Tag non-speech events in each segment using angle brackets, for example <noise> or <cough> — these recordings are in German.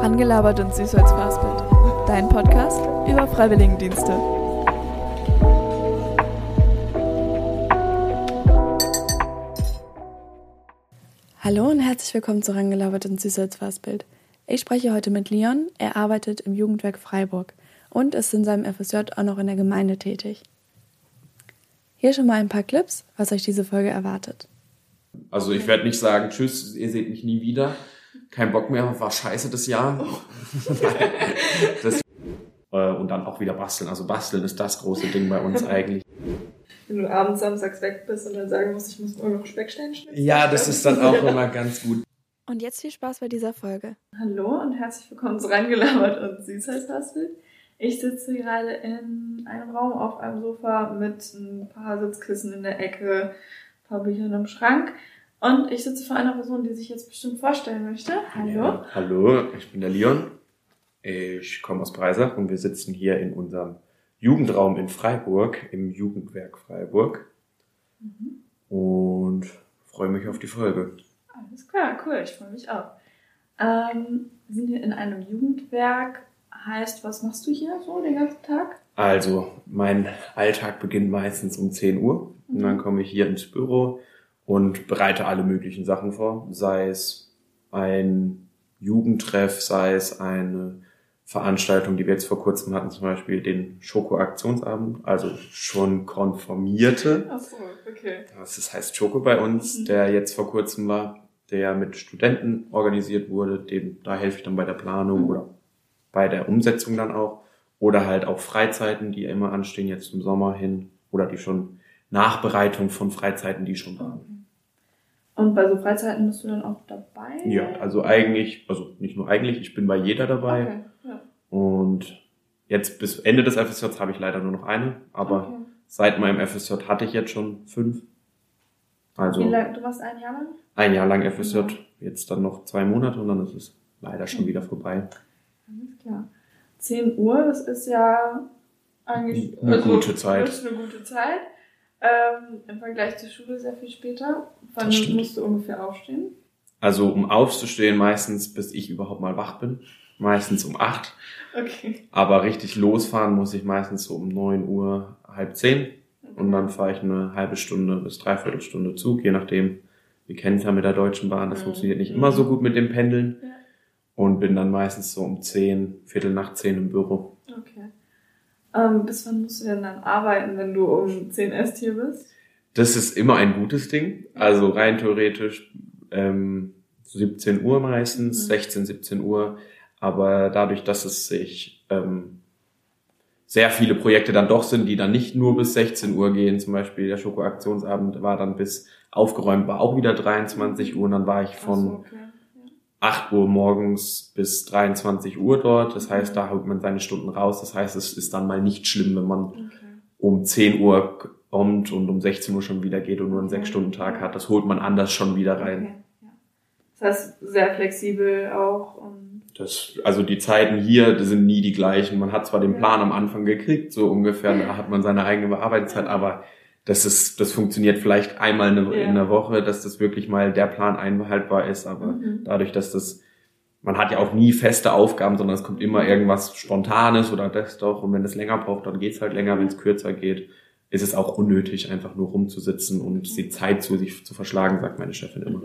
Rangelabert und süß als Fastbild. Dein Podcast über Freiwilligendienste. Hallo und herzlich willkommen zu Rangelabert und süß als Fastbild. Ich spreche heute mit Leon. Er arbeitet im Jugendwerk Freiburg und ist in seinem FSJ auch noch in der Gemeinde tätig. Hier schon mal ein paar Clips, was euch diese Folge erwartet. Also ich werde nicht sagen, tschüss, ihr seht mich nie wieder. Kein Bock mehr, war scheiße das Jahr. <laughs> das, äh, und dann auch wieder basteln. Also basteln ist das große Ding bei uns <laughs> eigentlich. Wenn du abends samstags weg bist und dann sagen musst, ich muss morgen noch Speckstein schnitzen. Ja, das ist dann auch immer ganz gut. Und jetzt viel Spaß bei dieser Folge. Hallo und herzlich willkommen zu Reingelabert und Süßheitsfastbild. Ich sitze gerade in einem Raum auf einem Sofa mit ein paar Sitzkissen in der Ecke, ein paar Büchern im Schrank. Und ich sitze vor einer Person, die sich jetzt bestimmt vorstellen möchte. Hallo. Ja, hallo, ich bin der Leon. Ich komme aus Breisach und wir sitzen hier in unserem Jugendraum in Freiburg, im Jugendwerk Freiburg. Mhm. Und freue mich auf die Folge. Alles klar, cool, ich freue mich auch. Ähm, wir sind hier in einem Jugendwerk. Heißt, was machst du hier so den ganzen Tag? Also, mein Alltag beginnt meistens um 10 Uhr. Mhm. Und dann komme ich hier ins Büro und bereite alle möglichen Sachen vor. Sei es ein Jugendtreff, sei es eine Veranstaltung, die wir jetzt vor kurzem hatten, zum Beispiel den Schoko-Aktionsabend, also schon konformierte. Ach so, okay. Das heißt Schoko bei uns, mhm. der jetzt vor kurzem war, der mit Studenten organisiert wurde. Dem, da helfe ich dann bei der Planung mhm. oder bei der Umsetzung dann auch. Oder halt auch Freizeiten, die immer anstehen, jetzt im Sommer hin. Oder die schon Nachbereitung von Freizeiten, die schon waren. Und bei so Freizeiten bist du dann auch dabei? Ja, also eigentlich, also nicht nur eigentlich, ich bin bei jeder dabei. Okay. Und jetzt bis Ende des FSJ habe ich leider nur noch eine, aber okay. seit meinem FSJ hatte ich jetzt schon fünf. Also Wie lang, du warst ein Jahr lang? Ein Jahr lang FSJ, ja. jetzt dann noch zwei Monate und dann ist es leider schon wieder vorbei. Alles klar. 10 Uhr, das ist ja eigentlich eine also, gute Zeit. Das ist eine gute Zeit. Ähm, Im Vergleich zur Schule sehr viel später. Wann musst du ungefähr aufstehen? Also um aufzustehen meistens, bis ich überhaupt mal wach bin meistens um acht. Okay. Aber richtig losfahren muss ich meistens so um neun Uhr, halb zehn. Und dann fahre ich eine halbe Stunde bis dreiviertel Stunde Zug, je nachdem. Wir kennen es ja mit der Deutschen Bahn, das mhm. funktioniert nicht immer so gut mit dem Pendeln. Ja. Und bin dann meistens so um zehn, Viertel nach zehn im Büro. Okay. Ähm, bis wann musst du denn dann arbeiten, wenn du um zehn erst hier bist? Das ist immer ein gutes Ding. Also rein theoretisch ähm, 17 Uhr meistens, mhm. 16, 17 Uhr. Aber dadurch, dass es sich ähm, sehr viele Projekte dann doch sind, die dann nicht nur bis 16 Uhr gehen, zum Beispiel der Schokoaktionsabend war dann bis aufgeräumt war auch wieder 23 Uhr und dann war ich von so, okay. 8 Uhr morgens bis 23 Uhr dort. Das heißt, da holt man seine Stunden raus. Das heißt, es ist dann mal nicht schlimm, wenn man okay. um 10 Uhr kommt und um 16 Uhr schon wieder geht und nur einen okay. 6-Stunden-Tag hat. Das holt man anders schon wieder rein. Das heißt, sehr flexibel auch. Das, also die Zeiten hier die sind nie die gleichen. Man hat zwar den Plan am Anfang gekriegt, so ungefähr, da hat man seine eigene Bearbeitungszeit, aber das ist, das funktioniert vielleicht einmal in, ja. in der Woche, dass das wirklich mal der Plan einhaltbar ist, aber mhm. dadurch, dass das, man hat ja auch nie feste Aufgaben, sondern es kommt immer irgendwas Spontanes oder das doch, und wenn es länger braucht, dann geht's halt länger, wenn es kürzer geht, ist es auch unnötig, einfach nur rumzusitzen und die Zeit zu sich zu verschlagen, sagt meine Chefin immer.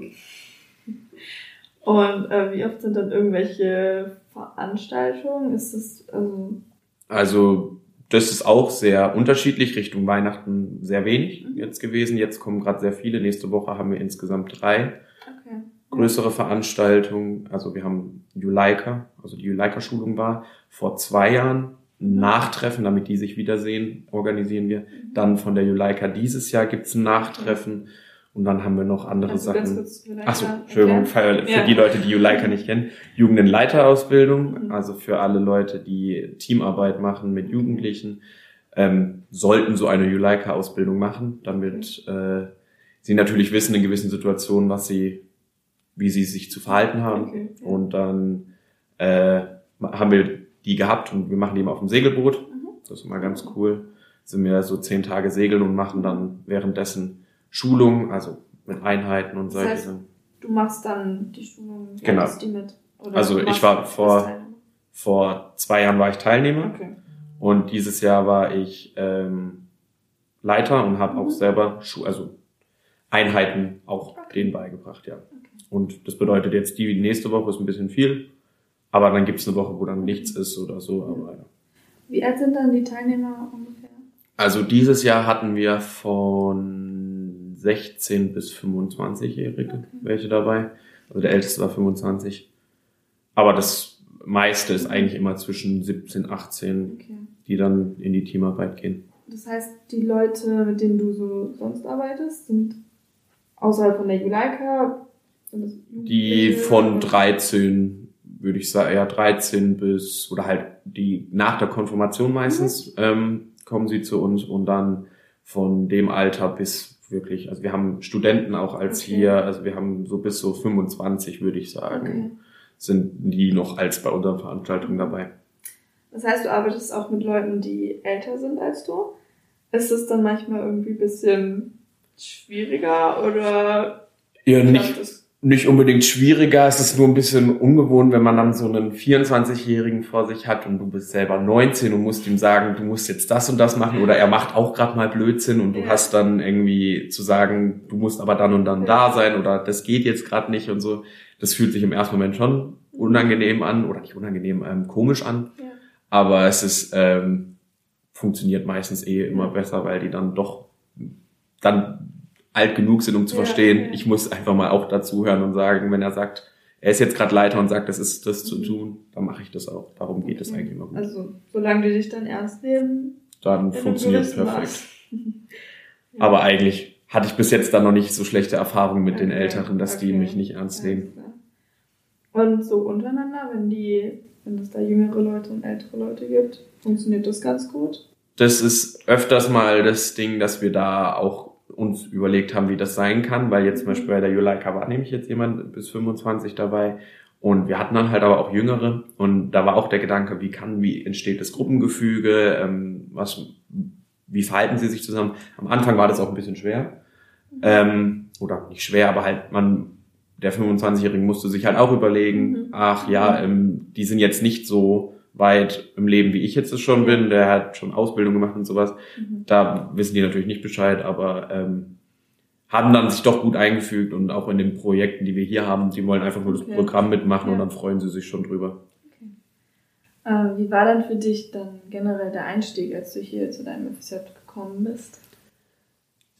Und äh, wie oft sind dann irgendwelche Veranstaltungen? Ist das also also das ist auch sehr unterschiedlich. Richtung Weihnachten sehr wenig mhm. jetzt gewesen. Jetzt kommen gerade sehr viele. Nächste Woche haben wir insgesamt drei okay. größere Veranstaltungen. Also wir haben Juleika, also die Juleika-Schulung war vor zwei Jahren. Mhm. Nachtreffen, damit die sich wiedersehen, organisieren wir. Mhm. Dann von der Juleika dieses Jahr gibt's ein Nachtreffen. Okay. Und dann haben wir noch andere Kannst Sachen. Achso, Entschuldigung, für, ja. die Leute, die Juleika nicht kennen. Jugendenleiterausbildung, mhm. also für alle Leute, die Teamarbeit machen mit Jugendlichen, ähm, sollten so eine Juleika-Ausbildung machen, damit äh, sie natürlich wissen in gewissen Situationen, was sie, wie sie sich zu verhalten haben. Okay. Und dann äh, haben wir die gehabt und wir machen die immer auf dem Segelboot. Mhm. Das ist immer ganz cool. Sind wir so zehn Tage segeln und machen dann währenddessen Schulung, also mit Einheiten und solche das heißt, Du machst dann die Schulung, genau. die mit. Oder also ich war vor, vor zwei Jahren war ich Teilnehmer. Okay. Und dieses Jahr war ich ähm, Leiter und habe mhm. auch selber Schu also Einheiten auch okay. denen beigebracht, ja. Okay. Und das bedeutet jetzt, die nächste Woche ist ein bisschen viel, aber dann gibt es eine Woche, wo dann nichts ist oder so. Aber, ja. Wie alt sind dann die Teilnehmer ungefähr? Also dieses Jahr hatten wir von 16 bis 25-Jährige okay. welche dabei. Also der älteste war 25. Aber das meiste ist eigentlich immer zwischen 17, 18, okay. die dann in die Teamarbeit gehen. Das heißt, die Leute, mit denen du so sonst arbeitest, sind außerhalb von der Juleika? Die von 13, würde ich sagen, ja 13 bis, oder halt die nach der Konfirmation meistens, mhm. ähm, kommen sie zu uns und dann von dem Alter bis wirklich, also wir haben Studenten auch als okay. hier, also wir haben so bis so 25, würde ich sagen, okay. sind die noch als bei unseren Veranstaltungen dabei. Das heißt, du arbeitest auch mit Leuten, die älter sind als du. Ist es dann manchmal irgendwie ein bisschen schwieriger oder? Ja, nicht, nicht unbedingt schwieriger, es ist nur ein bisschen ungewohnt, wenn man dann so einen 24-Jährigen vor sich hat und du bist selber 19 und musst ihm sagen, du musst jetzt das und das machen oder er macht auch gerade mal Blödsinn und du hast dann irgendwie zu sagen, du musst aber dann und dann da sein oder das geht jetzt gerade nicht und so. Das fühlt sich im ersten Moment schon unangenehm an oder nicht unangenehm, ähm, komisch an. Ja. Aber es ist ähm, funktioniert meistens eh immer besser, weil die dann doch dann alt genug sind, um zu ja, verstehen, ja. ich muss einfach mal auch dazuhören und sagen, wenn er sagt, er ist jetzt gerade Leiter und sagt, das ist das zu mhm. tun, dann mache ich das auch. Darum geht es eigentlich immer gut. Also, solange die dich dann ernst nehmen, dann funktioniert es perfekt. <laughs> <laughs> ja. Aber eigentlich hatte ich bis jetzt dann noch nicht so schlechte Erfahrungen mit okay. den Älteren, dass okay. die mich nicht ernst nehmen. Und so untereinander, wenn die, wenn es da jüngere Leute und ältere Leute gibt, funktioniert das ganz gut? Das ist öfters mal das Ding, dass wir da auch uns überlegt haben, wie das sein kann, weil jetzt zum Beispiel bei der Juleika war nämlich jetzt jemand bis 25 dabei. Und wir hatten dann halt aber auch Jüngere. Und da war auch der Gedanke, wie kann, wie entsteht das Gruppengefüge, ähm, was, wie verhalten sie sich zusammen. Am Anfang war das auch ein bisschen schwer, ähm, oder nicht schwer, aber halt man, der 25-Jährige musste sich halt auch überlegen, mhm. ach ja, ähm, die sind jetzt nicht so weit im Leben, wie ich jetzt es schon bin. Der hat schon Ausbildung gemacht und sowas. Mhm. Da wissen die natürlich nicht Bescheid, aber ähm, haben dann sich doch gut eingefügt und auch in den Projekten, die wir hier haben, die wollen einfach nur das okay. Programm mitmachen ja. und dann freuen sie sich schon drüber. Okay. Äh, wie war dann für dich dann generell der Einstieg, als du hier zu deinem FSJ gekommen bist?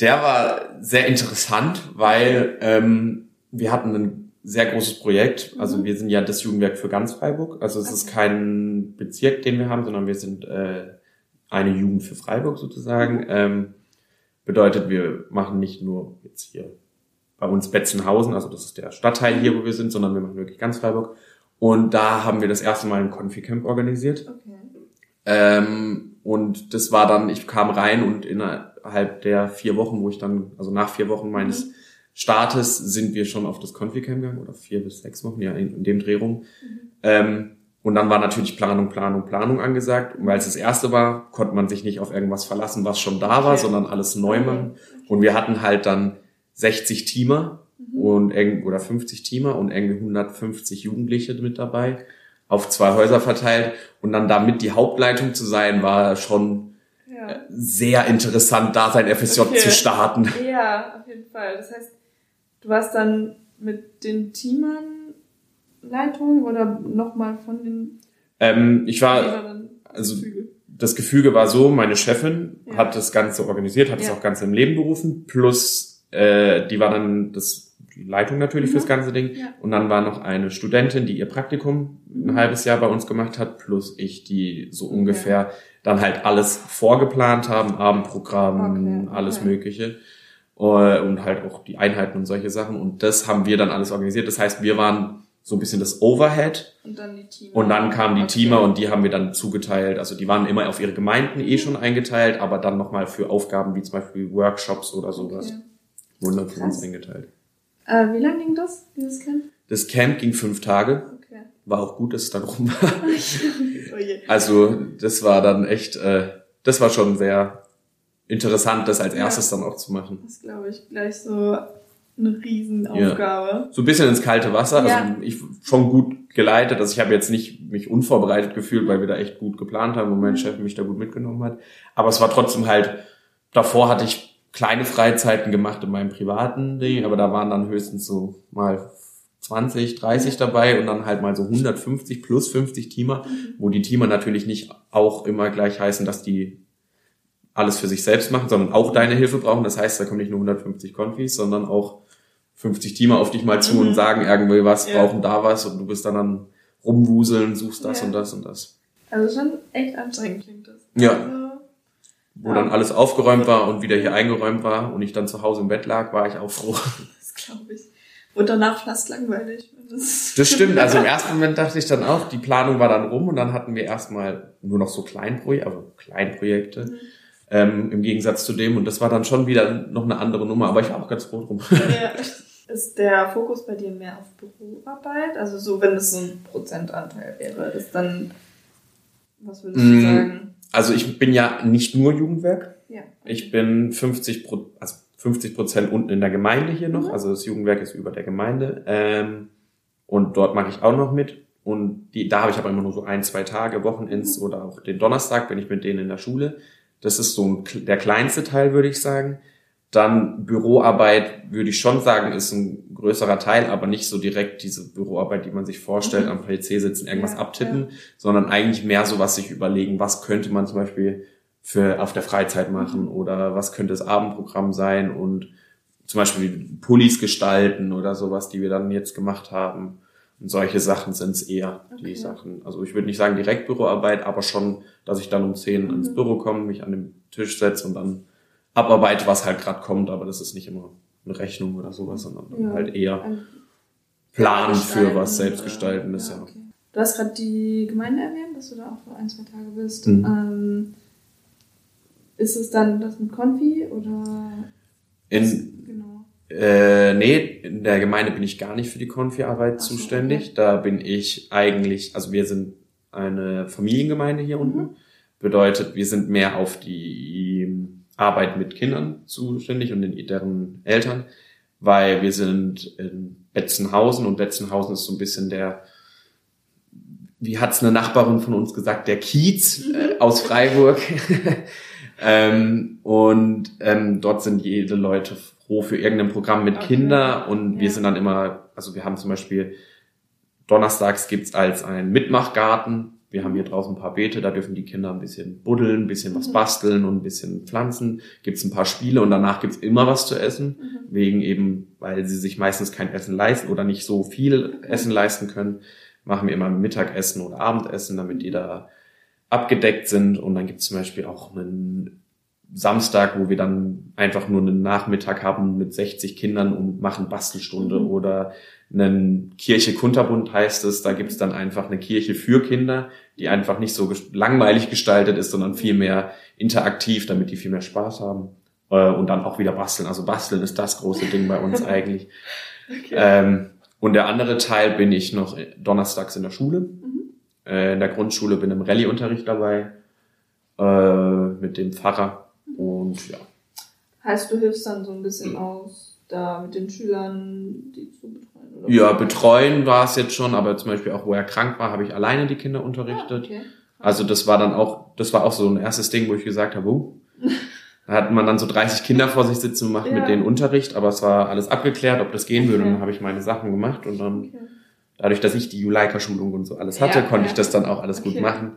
Der war sehr interessant, weil ähm, wir hatten einen sehr großes Projekt. Also mhm. wir sind ja das Jugendwerk für ganz Freiburg. Also es okay. ist kein Bezirk, den wir haben, sondern wir sind äh, eine Jugend für Freiburg sozusagen. Mhm. Ähm, bedeutet, wir machen nicht nur jetzt hier bei uns Betzenhausen, also das ist der Stadtteil hier, wo wir sind, sondern wir machen wirklich ganz Freiburg. Und da haben wir das erste Mal ein Konfi-Camp organisiert. Okay. Ähm, und das war dann, ich kam rein und innerhalb der vier Wochen, wo ich dann, also nach vier Wochen meines mhm Startes sind wir schon auf das Confi-Camp gegangen oder vier bis sechs Wochen, ja, in, in dem Dreh rum. Mhm. Ähm, und dann war natürlich Planung, Planung, Planung angesagt. Und weil es das erste war, konnte man sich nicht auf irgendwas verlassen, was schon da war, okay. sondern alles neu machen. Okay. Und wir hatten halt dann 60 Teamer mhm. und eng, oder 50 Teamer und irgendwie 150 Jugendliche mit dabei, auf zwei Häuser verteilt. Und dann damit die Hauptleitung zu sein, war schon ja. sehr interessant, da sein FSJ okay. zu starten. Ja, auf jeden Fall. Das heißt, Du warst dann mit den Teamern Leitung oder nochmal von den. Ähm, ich war, also Gefüge. das Gefüge war so, meine Chefin ja. hat das Ganze organisiert, hat es ja. auch ganz im Leben berufen, plus äh, die war dann das die Leitung natürlich mhm. fürs ganze Ding. Ja. Und dann war noch eine Studentin, die ihr Praktikum ein mhm. halbes Jahr bei uns gemacht hat, plus ich, die so ungefähr dann halt alles vorgeplant haben, Abendprogramm, okay. alles. Mögliche. Äh, und halt auch die Einheiten und solche Sachen. Und das haben wir dann alles organisiert. Das heißt, wir waren so ein bisschen das Overhead. Und dann die Teamer. Und dann kamen die okay. Teamer und die haben wir dann zugeteilt. Also die waren immer auf ihre Gemeinden eh schon eingeteilt, aber dann nochmal für Aufgaben wie zum Beispiel Workshops oder sowas okay. wurden dann für uns eingeteilt. Äh, wie lange ging das, dieses Camp? Das Camp ging fünf Tage. Okay. War auch gut, dass es dann rum <laughs> war. oh also das war dann echt, äh, das war schon sehr interessant, das als erstes ja, dann auch zu machen. Das glaube ich gleich so eine Riesenaufgabe. Ja. So ein bisschen ins kalte Wasser. Also Ja. ich schon gut geleitet. Also ich habe jetzt nicht mich unvorbereitet gefühlt, weil wir da echt gut geplant haben und mein Chef mich da gut mitgenommen hat. Aber es war trotzdem halt, davor hatte ich kleine Freizeiten gemacht in meinem privaten Ding, aber da waren dann höchstens so mal 20, 30 dabei und dann halt mal so 150 plus 50 Teamer, wo die Teamer natürlich nicht auch immer gleich heißen, dass die alles für sich selbst machen, sondern auch deine Hilfe brauchen. Das heißt, da kommen nicht nur 150 Konfis, sondern auch 50 Teamer auf dich mal zu Mhm. und sagen irgendwie was, Ja. brauchen da was und du bist dann dann rumwuseln, suchst das Ja. und das und das. Also schon echt anstrengend klingt das. Ja. Also, Wo Ja. dann alles aufgeräumt war und wieder hier eingeräumt war und ich dann zu Hause im Bett lag, war ich auch froh. <laughs> das glaube ich. Und danach fast langweilig. Das, <laughs> Das stimmt. Also im <laughs> ersten Moment dachte ich dann auch, die Planung war dann rum und dann hatten wir erstmal nur noch so Kleinprojekte, also Kleinprojekte, Mhm. Ähm, im Gegensatz zu dem. Und das war dann schon wieder noch eine andere Nummer. Aber ich war auch ganz froh drum. ja. Ist der Fokus bei dir mehr auf Büroarbeit? Also so, wenn es so ein Prozentanteil wäre, ist dann, was würdest du Mm. sagen? Also ich bin ja nicht nur Jugendwerk. Ja. Ich bin 50 Pro, also 50 Prozent unten in der Gemeinde hier noch. Mhm. Also das Jugendwerk ist über der Gemeinde. Ähm, und dort mache ich auch noch mit. Und die, da habe ich aber immer nur so ein, zwei Tage, Wochenends oder auch den Donnerstag bin ich mit denen in der Schule. Das ist so ein, der kleinste Teil, würde ich sagen. Dann Büroarbeit, würde ich schon sagen, ist ein größerer Teil, aber nicht so direkt diese Büroarbeit, die man sich vorstellt, Mhm. am PC sitzen, irgendwas Ja, abtippen, sondern eigentlich mehr so was sich überlegen, was könnte man zum Beispiel für auf der Freizeit machen Mhm. oder was könnte das Abendprogramm sein und zum Beispiel Pullis gestalten oder sowas, die wir dann jetzt gemacht haben. Und solche Sachen sind es eher, Okay. die Sachen. Also ich würde nicht sagen direkt Büroarbeit, aber schon, dass ich dann um 10 ins Mhm. Büro komme, mich an den Tisch setze und dann abarbeite, was halt gerade kommt, aber das ist nicht immer eine Rechnung oder sowas, sondern Ja. halt eher planen für was Selbstgestaltendes, ja. okay. Du hast gerade die Gemeinde erwähnt, dass du da auch für ein, zwei Tage bist. Mhm. Ähm, ist es dann das mit Konfi oder? In. Äh, nee, in der Gemeinde bin ich gar nicht für die Konfi-Arbeit so, zuständig. Da bin ich eigentlich, also wir sind eine Familiengemeinde hier unten. Mhm. Bedeutet, wir sind mehr auf die Arbeit mit Kindern zuständig und den, deren Eltern, weil wir sind in Betzenhausen und Betzenhausen ist so ein bisschen der, wie hat's eine Nachbarin von uns gesagt, der Kiez äh, aus Freiburg. <laughs> ähm, und ähm, dort sind jede Leute froh für irgendein Programm mit Okay. Kinder und wir Ja. sind dann immer, also wir haben zum Beispiel donnerstags gibt's als einen Mitmachgarten. Wir haben hier draußen ein paar Beete, da dürfen die Kinder ein bisschen buddeln, ein bisschen was Mhm. basteln und ein bisschen pflanzen. Gibt's ein paar Spiele und danach gibt's immer was zu essen, Mhm. wegen eben, weil sie sich meistens kein Essen leisten oder nicht so viel Essen leisten können, machen wir immer Mittagessen oder Abendessen, damit die da abgedeckt sind. Und dann gibt's zum Beispiel auch einen Samstag, wo wir dann einfach nur einen Nachmittag haben mit 60 Kindern und machen Bastelstunde Mhm. oder einen Kirche Kunterbund heißt es. Da gibt's dann einfach eine Kirche für Kinder, die einfach nicht so langweilig gestaltet ist, sondern viel mehr interaktiv, damit die viel mehr Spaß haben. Äh, Und dann auch wieder basteln. Also basteln ist das große Ding bei uns <laughs> eigentlich. Okay. Ähm, und der andere Teil bin ich noch donnerstags in der Schule. Mhm. Äh, in der Grundschule bin im Rallye-Unterricht dabei. Äh, mit dem Pfarrer. Und ja. Heißt, du hilfst dann so ein bisschen aus, da mit den Schülern, die zu betreuen? Oder Ja, betreuen war es jetzt schon, aber zum Beispiel auch, wo er krank war, habe ich alleine die Kinder Ah, unterrichtet. okay. Also das war dann auch, das war auch so ein erstes Ding, wo ich gesagt habe, uh, da hat man dann so 30 Kinder vor sich sitzen und macht Ja. mit denen Unterricht, aber es war alles abgeklärt, ob das gehen würde. Und Okay. dann habe ich meine Sachen gemacht und dann okay. dadurch, dass ich die Juleika-Schulung und so alles hatte, Ja, konnte ja. ich das dann auch alles gut Okay. machen.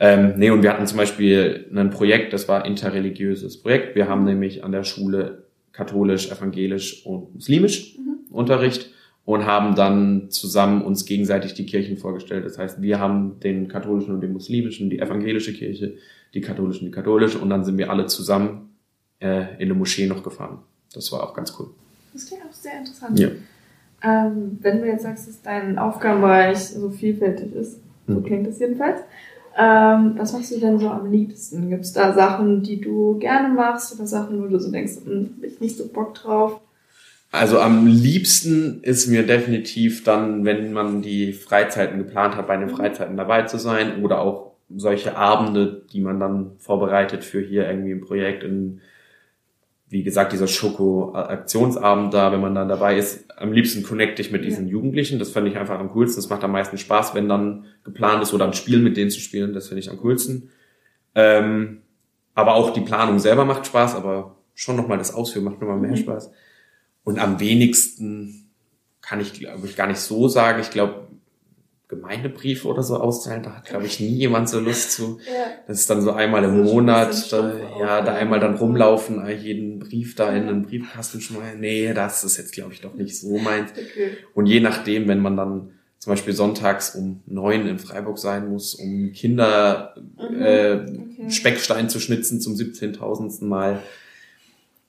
Ähm, nee, und wir hatten zum Beispiel ein Projekt, das war interreligiöses Projekt. Wir haben nämlich an der Schule katholisch, evangelisch und muslimisch Mhm. Unterricht und haben dann zusammen uns gegenseitig die Kirchen vorgestellt. Das heißt, wir haben den katholischen und den muslimischen, die evangelische Kirche, die katholische und die katholische und dann sind wir alle zusammen äh, in eine Moschee noch gefahren. Das war auch ganz cool. Das klingt auch sehr interessant. Ja. Ähm, wenn du jetzt sagst, dass dein Aufgabenbereich so vielfältig ist, so Mhm. klingt es jedenfalls, ähm, was machst du denn so am liebsten? Gibt es da Sachen, die du gerne machst oder Sachen, wo du so denkst, hm, hab ich nicht so Bock drauf? Also am liebsten ist mir definitiv dann, wenn man die Freizeiten geplant hat, bei den Mhm. Freizeiten dabei zu sein oder auch solche Abende, die man dann vorbereitet für hier irgendwie ein Projekt in wie gesagt, dieser Schoko-Aktionsabend da, wenn man dann dabei ist, am liebsten connecte ich mit diesen ja. Jugendlichen. Das fand ich einfach am coolsten. Das macht am meisten Spaß, wenn dann geplant ist oder ein Spiel mit denen zu spielen. Das finde ich am coolsten. Ähm, aber auch die Planung selber macht Spaß, aber schon nochmal das Ausführen macht nochmal mehr mhm. Spaß. Und am wenigsten kann ich, glaube ich, gar nicht so sagen. Ich glaube, Gemeindebriefe oder so austeilen, da hat, glaube ich, nie jemand so Lust zu. Ja. Das ist dann so einmal im Monat, da, ja, da einmal dann rumlaufen, jeden Brief da in einen Briefkasten schmeißen. Nee, das ist jetzt, glaube ich, doch nicht so meins. Okay. Und je nachdem, wenn man dann zum Beispiel sonntags um neun in Freiburg sein muss, um Kinder mhm. äh, okay. Speckstein zu schnitzen zum 17.000. Mal.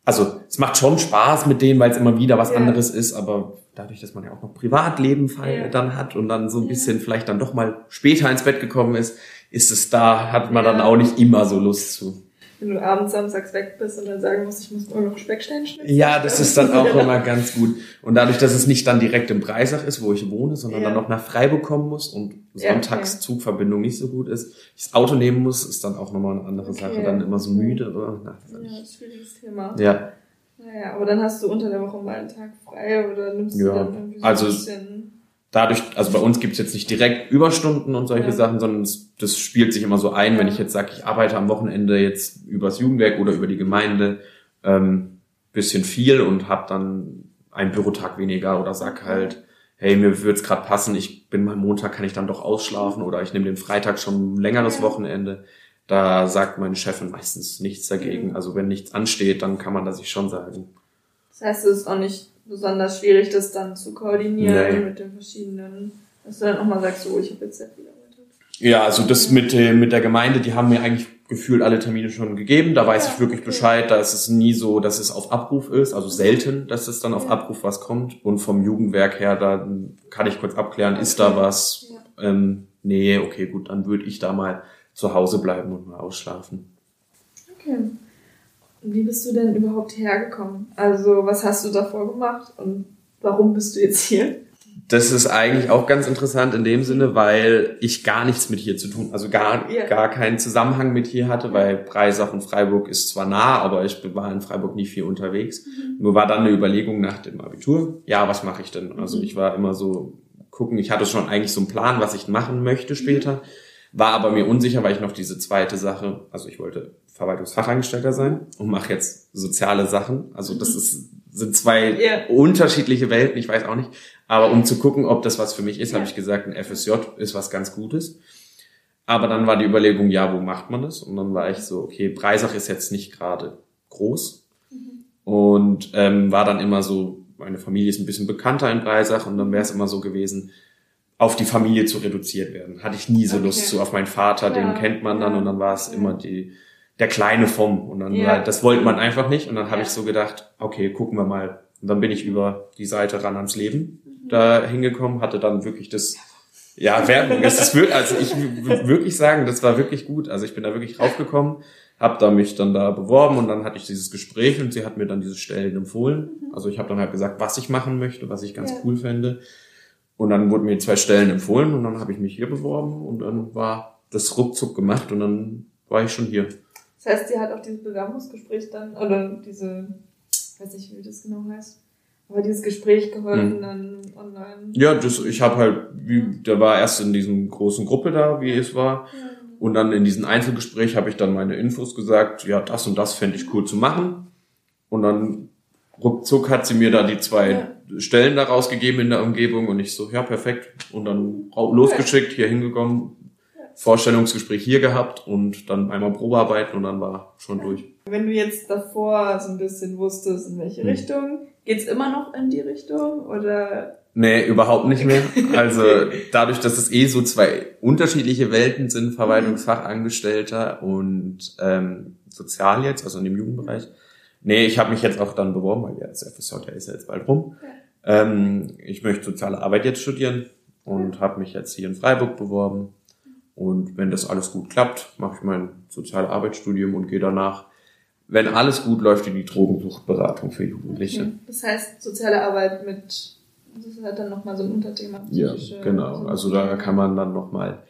Also es macht schon Spaß mit denen, weil es immer wieder was ja. anderes ist, aber dadurch, dass man ja auch noch Privatleben ja. dann hat und dann so ein bisschen ja. vielleicht dann doch mal später ins Bett gekommen ist, ist es da, hat man dann auch nicht immer so Lust zu. Wenn du abends samstags weg bist und dann sagen musst, ich muss morgen noch Speckstein schnitzen. Ja, das ist dann auch <laughs> immer ganz gut. Und dadurch, dass es nicht dann direkt im Breisach ist, wo ich wohne, sondern ja. dann noch nach Freiburg kommen muss und sonntags ja, Zugverbindung nicht so gut ist, ich das Auto nehmen muss, ist dann auch nochmal eine andere okay. Sache. Dann immer so müde. Oder? Na, ja, schwieriges Thema. Ja. Naja, aber dann hast du unter der Woche mal einen Tag frei oder nimmst ja. du dann irgendwie so also, ein bisschen dadurch, also bei uns gibt's jetzt nicht direkt Überstunden und solche ja. Sachen, sondern es, das spielt sich immer so ein, wenn ich jetzt sage, ich arbeite am Wochenende jetzt übers Jugendwerk oder über die Gemeinde ähm, bisschen viel und habe dann einen Bürotag weniger oder sag halt, hey, mir wird's gerade passen, ich bin mal Montag, kann ich dann doch ausschlafen oder ich nehme den Freitag schon ein längeres. Wochenende. Da sagt meine Chefin meistens nichts dagegen. Also wenn nichts ansteht, dann kann man das sich schon sagen. Das heißt, es ist auch nicht besonders schwierig, das dann zu koordinieren nee. mit den verschiedenen, dass du dann auch mal sagst, so, ich habe jetzt sehr viel gearbeitet. Ja, also das mit, äh, mit der Gemeinde, die haben mir eigentlich gefühlt alle Termine schon gegeben. Da weiß ja, ich wirklich okay. Bescheid. Da ist es nie so, dass es auf Abruf ist. Also selten, dass es dann auf ja. Abruf was kommt. Und vom Jugendwerk her, da kann ich kurz abklären, okay. ist da was? Ja. Ähm, nee, okay, gut, dann würde ich da mal zu Hause bleiben und mal ausschlafen. Okay. Wie bist du denn überhaupt hergekommen? Also, was hast du davor gemacht und warum bist du jetzt hier? Das ist eigentlich auch ganz interessant in dem Sinne, weil ich gar nichts mit hier zu tun, also gar, ja. gar keinen Zusammenhang mit hier hatte, weil Breisach und Freiburg ist zwar nah, aber ich war in Freiburg nie viel unterwegs. Mhm. Nur war dann eine Überlegung nach dem Abitur, ja, was mache ich denn? Also mhm. ich war immer so gucken, ich hatte schon eigentlich so einen Plan, was ich machen möchte später. Mhm war aber mir unsicher, weil ich noch diese zweite Sache, also ich wollte Verwaltungsfachangestellter sein und mache jetzt soziale Sachen. Also das ist, sind zwei yeah. unterschiedliche Welten, ich weiß auch nicht. Aber um zu gucken, ob das was für mich ist, yeah. habe ich gesagt, ein FSJ ist was ganz Gutes. Aber dann war die Überlegung, ja, wo macht man das? Und dann war ich so, okay, Breisach ist jetzt nicht gerade groß. Mhm. Und ähm, war dann immer so, meine Familie ist ein bisschen bekannter in Breisach und dann wäre es immer so gewesen, auf die Familie zu reduziert werden. Hatte ich nie so okay. Lust zu. Auf meinen Vater, ja. den kennt man dann und dann war es immer die der Kleine vom. Und dann, ja. halt, das wollte man einfach nicht. Und dann habe ich so gedacht, okay, gucken wir mal. Und dann bin ich über die Seite ran ans Leben mhm. da hingekommen, hatte dann wirklich das, ja, Werbung. Das ist wirklich, also ich würde wirklich sagen, das war wirklich gut. Also ich bin da wirklich raufgekommen, habe da mich dann da beworben und dann hatte ich dieses Gespräch und sie hat mir dann diese Stellen empfohlen. Mhm. Also ich habe dann halt gesagt, was ich machen möchte, was ich ganz ja. cool fände. Und dann wurden mir zwei Stellen empfohlen und dann habe ich mich hier beworben und dann war das ruckzuck gemacht und dann war ich schon hier. Das heißt, sie hat auch dieses Bewerbungsgespräch dann, oder diese, weiß nicht, wie das genau heißt, aber dieses Gespräch geholfen hm. dann online. Ja, das, ich habe halt, wie, der war erst in diesem großen Gruppe da, wie es war. Ja. Und dann in diesem Einzelgespräch habe ich dann meine Infos gesagt, ja, das und das fände ich cool zu machen. Und dann ruckzuck hat sie mir da die zwei ja. Stellen da rausgegeben in der Umgebung und ich so, ja, perfekt. Und dann losgeschickt, hier hingekommen, Vorstellungsgespräch hier gehabt und dann einmal Probearbeiten und dann war schon durch. Wenn du jetzt davor so ein bisschen wusstest, in welche hm. Richtung, geht's immer noch in die Richtung oder? Nee, überhaupt nicht mehr. <laughs> Also dadurch, dass es eh so zwei unterschiedliche Welten sind, Verwaltungsfachangestellter und ähm, Sozial jetzt, also in dem Jugendbereich. Nee, ich habe mich jetzt auch dann beworben, weil ja, das FSJ ist ja jetzt bald rum. Ja. Ähm, ich möchte soziale Arbeit jetzt studieren und habe mich jetzt hier in Freiburg beworben und wenn das alles gut klappt, mache ich mein Sozialarbeitsstudium und gehe danach, wenn alles gut läuft, in die Drogensuchtberatung für Jugendliche. Okay. Das heißt, soziale Arbeit mit, das hat dann nochmal so ein Unterthema. Ja, genau. Also da kann man dann nochmal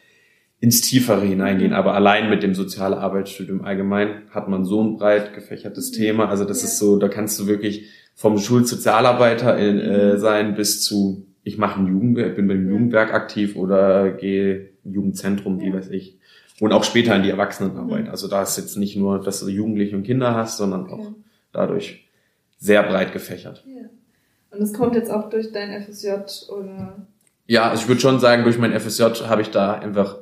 ins Tiefere hineingehen. Mhm. Aber allein mit dem soziale Arbeitsstudium allgemein hat man so ein breit gefächertes mhm. Thema. Also das ja. ist so, da kannst du wirklich vom Schulsozialarbeiter äh, sein bis zu ich mache ein Jugendwerk, bin beim Jugendwerk aktiv oder gehe Jugendzentrum, wie weiß ich. Und auch später in die Erwachsenenarbeit. Mhm. Also da ist jetzt nicht nur, dass du Jugendliche und Kinder hast, sondern okay. auch dadurch sehr breit gefächert. Ja. Und es kommt jetzt auch durch dein FSJ oder? Ja, also ich würde schon sagen, durch mein FSJ habe ich da einfach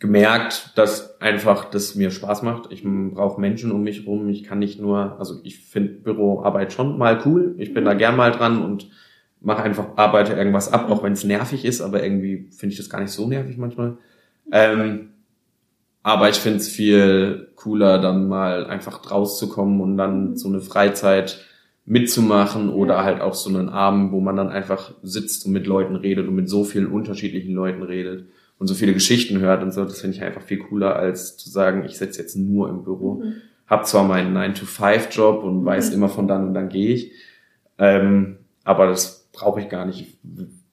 gemerkt, dass einfach das mir Spaß macht. Ich brauche Menschen um mich rum. Ich kann nicht nur, also ich finde Büroarbeit schon mal cool. Ich bin da mhm. gern mal dran und mache einfach, arbeite irgendwas ab, auch wenn es nervig ist, aber irgendwie finde ich das gar nicht so nervig manchmal. Ähm, aber ich finde es viel cooler, dann mal einfach rauszukommen und dann so eine Freizeit mitzumachen oder halt auch so einen Abend, wo man dann einfach sitzt und mit Leuten redet und mit so vielen unterschiedlichen Leuten redet und so viele Geschichten hört und so. Das finde ich einfach viel cooler, als zu sagen, ich sitze jetzt nur im Büro. Mhm. Hab zwar meinen 9-to-5-Job und mhm. weiß immer von dann und dann gehe ich, ähm, aber das brauche ich gar nicht. Ich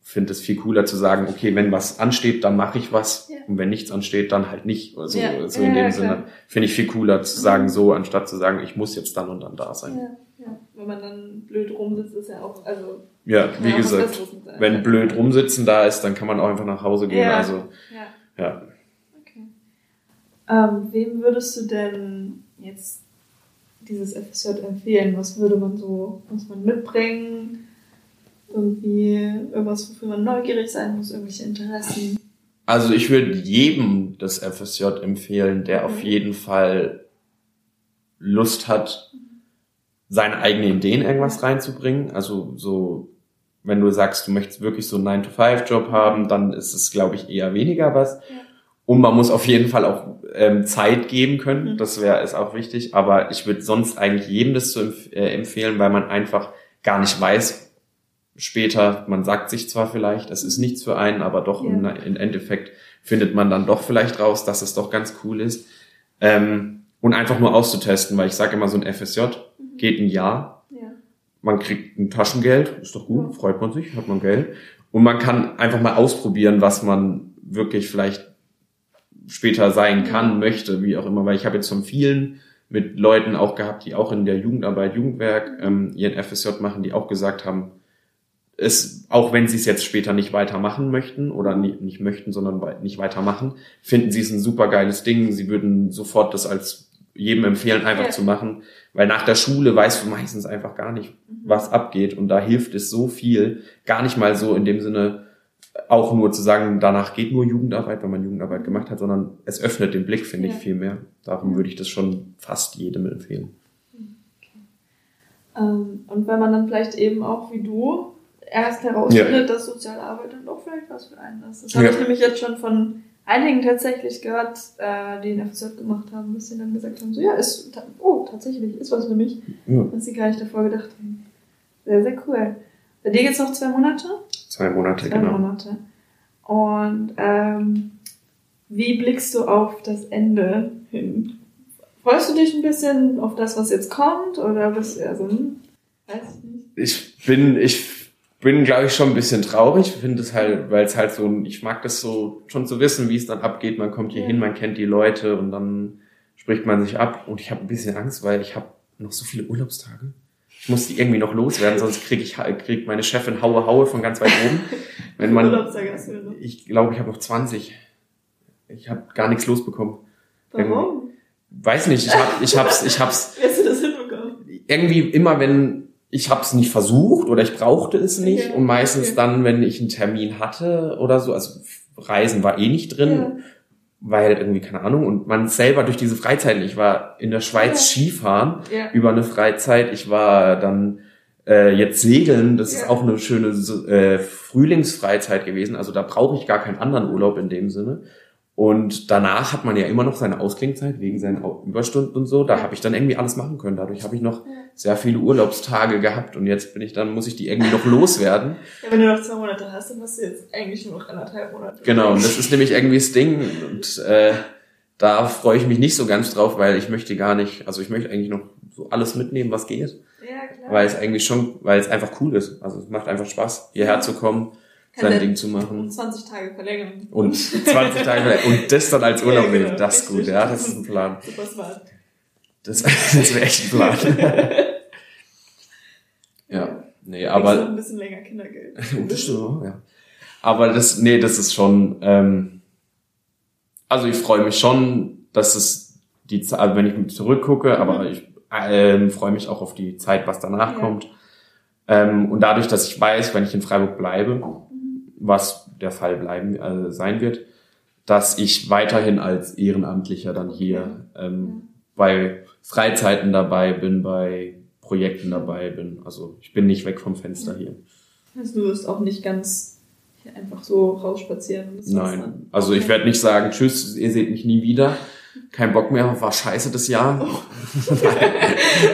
finde es viel cooler zu sagen, okay, wenn was ansteht, dann mache ich was. Ja. Und wenn nichts ansteht, dann halt nicht. Also ja. so in ja, dem Sinne finde ich viel cooler zu sagen so, anstatt zu sagen, ich muss jetzt dann und dann da sein. Ja, ja. Wenn man dann blöd rumsitzt, ist ja auch, also. Ja, wie gesagt, wenn blöd rumsitzen da ist, dann kann man auch einfach nach Hause gehen. Ja. Also, ja. ja. Okay. Ähm, wem würdest du denn jetzt dieses FSJ empfehlen? Was würde man so, muss man mitbringen? Irgendwie irgendwas, wofür man neugierig sein muss, irgendwelche Interessen? Also ich würde jedem das FSJ empfehlen, der auf jeden Fall Lust hat, seine eigenen Ideen irgendwas reinzubringen. Also so, wenn du sagst, du möchtest wirklich so einen 9-to-5-Job haben, dann ist es, glaube ich, eher weniger was. Ja. Und man muss auf jeden Fall auch ähm, Zeit geben können. Mhm. Das wäre ist auch wichtig. Aber ich würde sonst eigentlich jedem das zu empf äh, empfehlen, weil man einfach gar nicht weiß, später, man sagt sich zwar vielleicht, es ist nichts für einen, aber doch ja. im, im, Endeffekt findet man dann doch vielleicht raus, dass es doch ganz cool ist. Ähm, und einfach nur auszutesten, weil ich sage immer, so ein FSJ mhm. geht ein Jahr. Ja. Man kriegt ein Taschengeld, ist doch gut, ja. freut man sich, hat man Geld. Und man kann einfach mal ausprobieren, was man wirklich vielleicht später sein kann, möchte, wie auch immer. Weil ich habe jetzt von vielen mit Leuten auch gehabt, die auch in der Jugendarbeit, Jugendwerk ähm, ihren FSJ machen, die auch gesagt haben, es, auch wenn sie es jetzt später nicht weitermachen möchten oder nicht, nicht möchten, sondern nicht weitermachen, finden sie es ein super geiles Ding. Sie würden sofort das als jedem empfehlen, einfach ja. zu machen, weil nach der Schule weißt du meistens einfach gar nicht, mhm. was abgeht und da hilft es so viel, gar nicht mal so in dem Sinne auch nur zu sagen, danach geht nur Jugendarbeit, wenn man Jugendarbeit gemacht hat, sondern es öffnet den Blick, finde ja. ich, viel mehr. Darum würde ich das schon fast jedem empfehlen. Okay. Ähm, und wenn man dann vielleicht eben auch wie du erst herausfindet, ja. dass soziale Arbeit dann doch vielleicht was für einen ist. Das habe ja. ich nämlich jetzt schon von einigen tatsächlich gehört, äh, die einen FSJ gemacht haben, bis sie dann gesagt haben, so ja, ist, oh, tatsächlich, ist was für mich, ja. was sie gar nicht davor gedacht haben. Sehr, sehr cool. Bei dir geht's noch zwei Monate? Zwei Monate, zwei genau. Monate. Und ähm, wie blickst du auf das Ende hin? Freust du dich ein bisschen auf das, was jetzt kommt? Oder bist du eher so, hm, weiß ich nicht? Ich bin, ich bin, glaube ich, schon ein bisschen traurig. Finde es halt, weil es halt so, ich mag das so schon zu wissen, wie es dann abgeht. Man kommt hier hin, man kennt die Leute und dann spricht man sich ab. Und ich habe ein bisschen Angst, weil ich habe noch so viele Urlaubstage. Ich muss die irgendwie noch loswerden, sonst kriege ich krieg meine Chefin Haue Haue von ganz weit oben. <laughs> Wenn man, Urlaubstage hast du noch? Ich glaube, ich habe noch 20. Ich habe gar nichts losbekommen. Warum? Weiß nicht, ich hab, ich hab's, ich hab's. <laughs> Wie hast du das hinbekommen? Irgendwie immer, wenn ich habe es nicht versucht oder ich brauchte es nicht okay. und meistens okay. dann, wenn ich einen Termin hatte oder so, also Reisen war eh nicht drin, ja. weil irgendwie keine Ahnung und man selber durch diese Freizeiten, ich war in der Schweiz ja. Skifahren ja. über eine Freizeit, ich war dann äh, jetzt segeln, das ist auch eine schöne äh, Frühlingsfreizeit gewesen, also da brauche ich gar keinen anderen Urlaub in dem Sinne und danach hat man ja immer noch seine Ausklingzeit wegen seinen Überstunden und so. Da ja. habe ich dann irgendwie alles machen können. Dadurch habe ich noch ja. sehr viele Urlaubstage gehabt und jetzt bin ich dann, muss ich die irgendwie noch loswerden. Ja, wenn du noch zwei Monate hast, dann hast du jetzt eigentlich nur noch anderthalb Monate. Genau, und das ist nämlich irgendwie das Ding. Und äh, da freue ich mich nicht so ganz drauf, weil ich möchte gar nicht, also ich möchte eigentlich noch so alles mitnehmen, was geht. Ja, klar. Weil es eigentlich schon, weil es einfach cool ist. Also es macht einfach Spaß, hierher zu kommen sein Ding zu machen. Und 20 Tage verlängern. Und 20 Tage verlängern. Und das dann als <laughs> Urlaub ja, genau. nehmen. Das ist gut, ja, das ist ein Plan. <laughs> Super smart. Das, das wäre echt ein Plan. <laughs> ja, nee, aber. Noch ein bisschen länger Kindergeld. das stimmt, ja. Aber das, nee, das ist schon, ähm, also ich freue mich schon, dass es die Zeit, also wenn ich zurückgucke, mhm. aber ich ähm, freue mich auch auf die Zeit, was danach ja. kommt. Ähm, und dadurch, dass ich weiß, wenn ich in Freiburg bleibe. Was der Fall bleiben äh, sein wird, dass ich weiterhin als Ehrenamtlicher dann hier ähm, bei Freizeiten dabei bin, bei Projekten dabei bin. Also ich bin nicht weg vom Fenster hier. Also du wirst auch nicht ganz einfach so rausspazieren. Nein, also ich werde nicht sagen, tschüss, ihr seht mich nie wieder. Kein Bock mehr, war scheiße das Jahr. Oh. <laughs>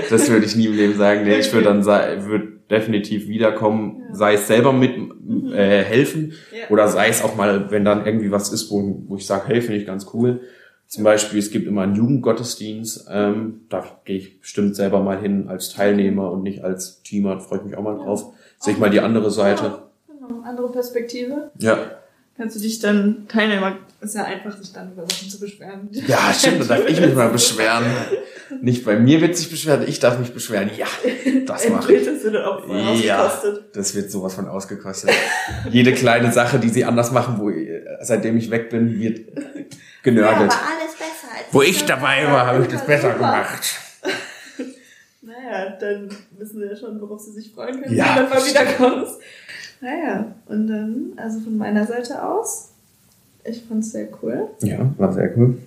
das würde ich nie im Leben sagen. Nee, ich würde dann würde definitiv wiederkommen, ja. sei es selber mit mhm. äh, helfen ja. oder sei es auch mal, wenn dann irgendwie was ist, wo, wo ich sage, hey, finde ich ganz cool. Zum Beispiel, es gibt immer einen Jugendgottesdienst, ähm, da gehe ich bestimmt selber mal hin als Teilnehmer und nicht als Teamer, freue ich mich auch mal drauf. Sehe ich mal die andere Seite. Ja, genau, andere Perspektive. Ja. Kannst du dich dann, Teilnehmer, ist ja einfach, sich dann über Sachen zu beschweren. Ja, stimmt, da darf ich mich mal beschweren. <laughs> Nicht bei mir wird sich beschweren, ich darf mich beschweren. Ja, das mache ich. Das wird auch voll ja, das wird sowas von ausgekostet. Jede kleine Sache, die sie anders machen, wo seitdem ich weg bin, wird genörgelt. Ja, aber alles besser. Als wo ich dabei war, habe ich das besser super. gemacht. <laughs> Naja, dann wissen sie ja schon, worauf sie sich freuen können, ja, wenn du mal wiederkommst. Naja, und dann, also von meiner Seite aus, ich fand es sehr cool. Ja, war sehr cool.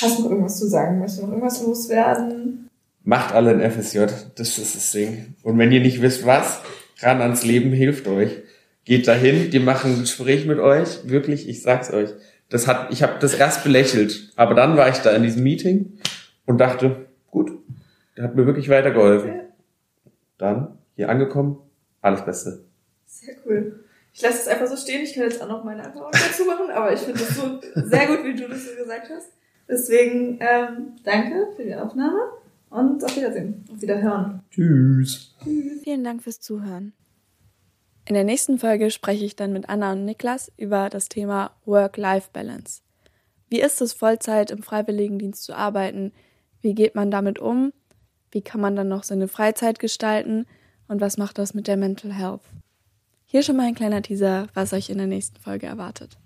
Hast du noch irgendwas zu sagen? Möchtest du noch irgendwas loswerden? Macht alle ein FSJ, das ist das Ding. Und wenn ihr nicht wisst, was, ran ans Leben hilft euch. Geht dahin, die machen ein Gespräch mit euch. Wirklich, ich sag's euch. Das hat, ich habe das erst belächelt, aber dann war ich da in diesem Meeting und dachte, gut, der hat mir wirklich weitergeholfen. Dann hier angekommen, alles Beste. Sehr cool. Ich lasse es einfach so stehen. Ich kann jetzt auch noch meine Erfahrung dazu machen, aber ich finde es so sehr gut, wie du das so gesagt hast. Deswegen ähm, danke für die Aufnahme und auf Wiedersehen. Auf Wiederhören. Tschüss. Tschüss. Vielen Dank fürs Zuhören. In der nächsten Folge spreche ich dann mit Anna und Niklas über das Thema Work-Life-Balance. Wie ist es, Vollzeit im Freiwilligendienst zu arbeiten? Wie geht man damit um? Wie kann man dann noch seine Freizeit gestalten? Und was macht das mit der Mental Health? Hier schon mal ein kleiner Teaser, was euch in der nächsten Folge erwartet.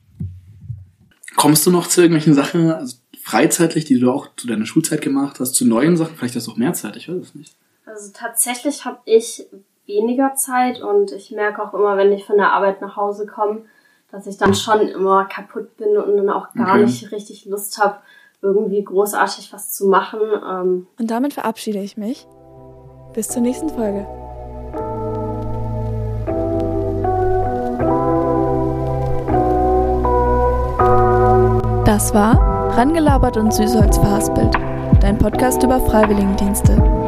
Kommst du noch zu irgendwelchen Sachen, also freizeitlich, die du auch zu deiner Schulzeit gemacht hast, zu neuen Sachen? Vielleicht hast du auch mehr Zeit, ich weiß es nicht. Also tatsächlich habe ich weniger Zeit und ich merke auch immer, wenn ich von der Arbeit nach Hause komme, dass ich dann schon immer kaputt bin und dann auch gar okay. nicht richtig Lust habe, irgendwie großartig was zu machen. Ähm. Und damit verabschiede ich mich. Bis zur nächsten Folge. Das war Rangelabert und Süßholz verhaspelt, dein Podcast über Freiwilligendienste.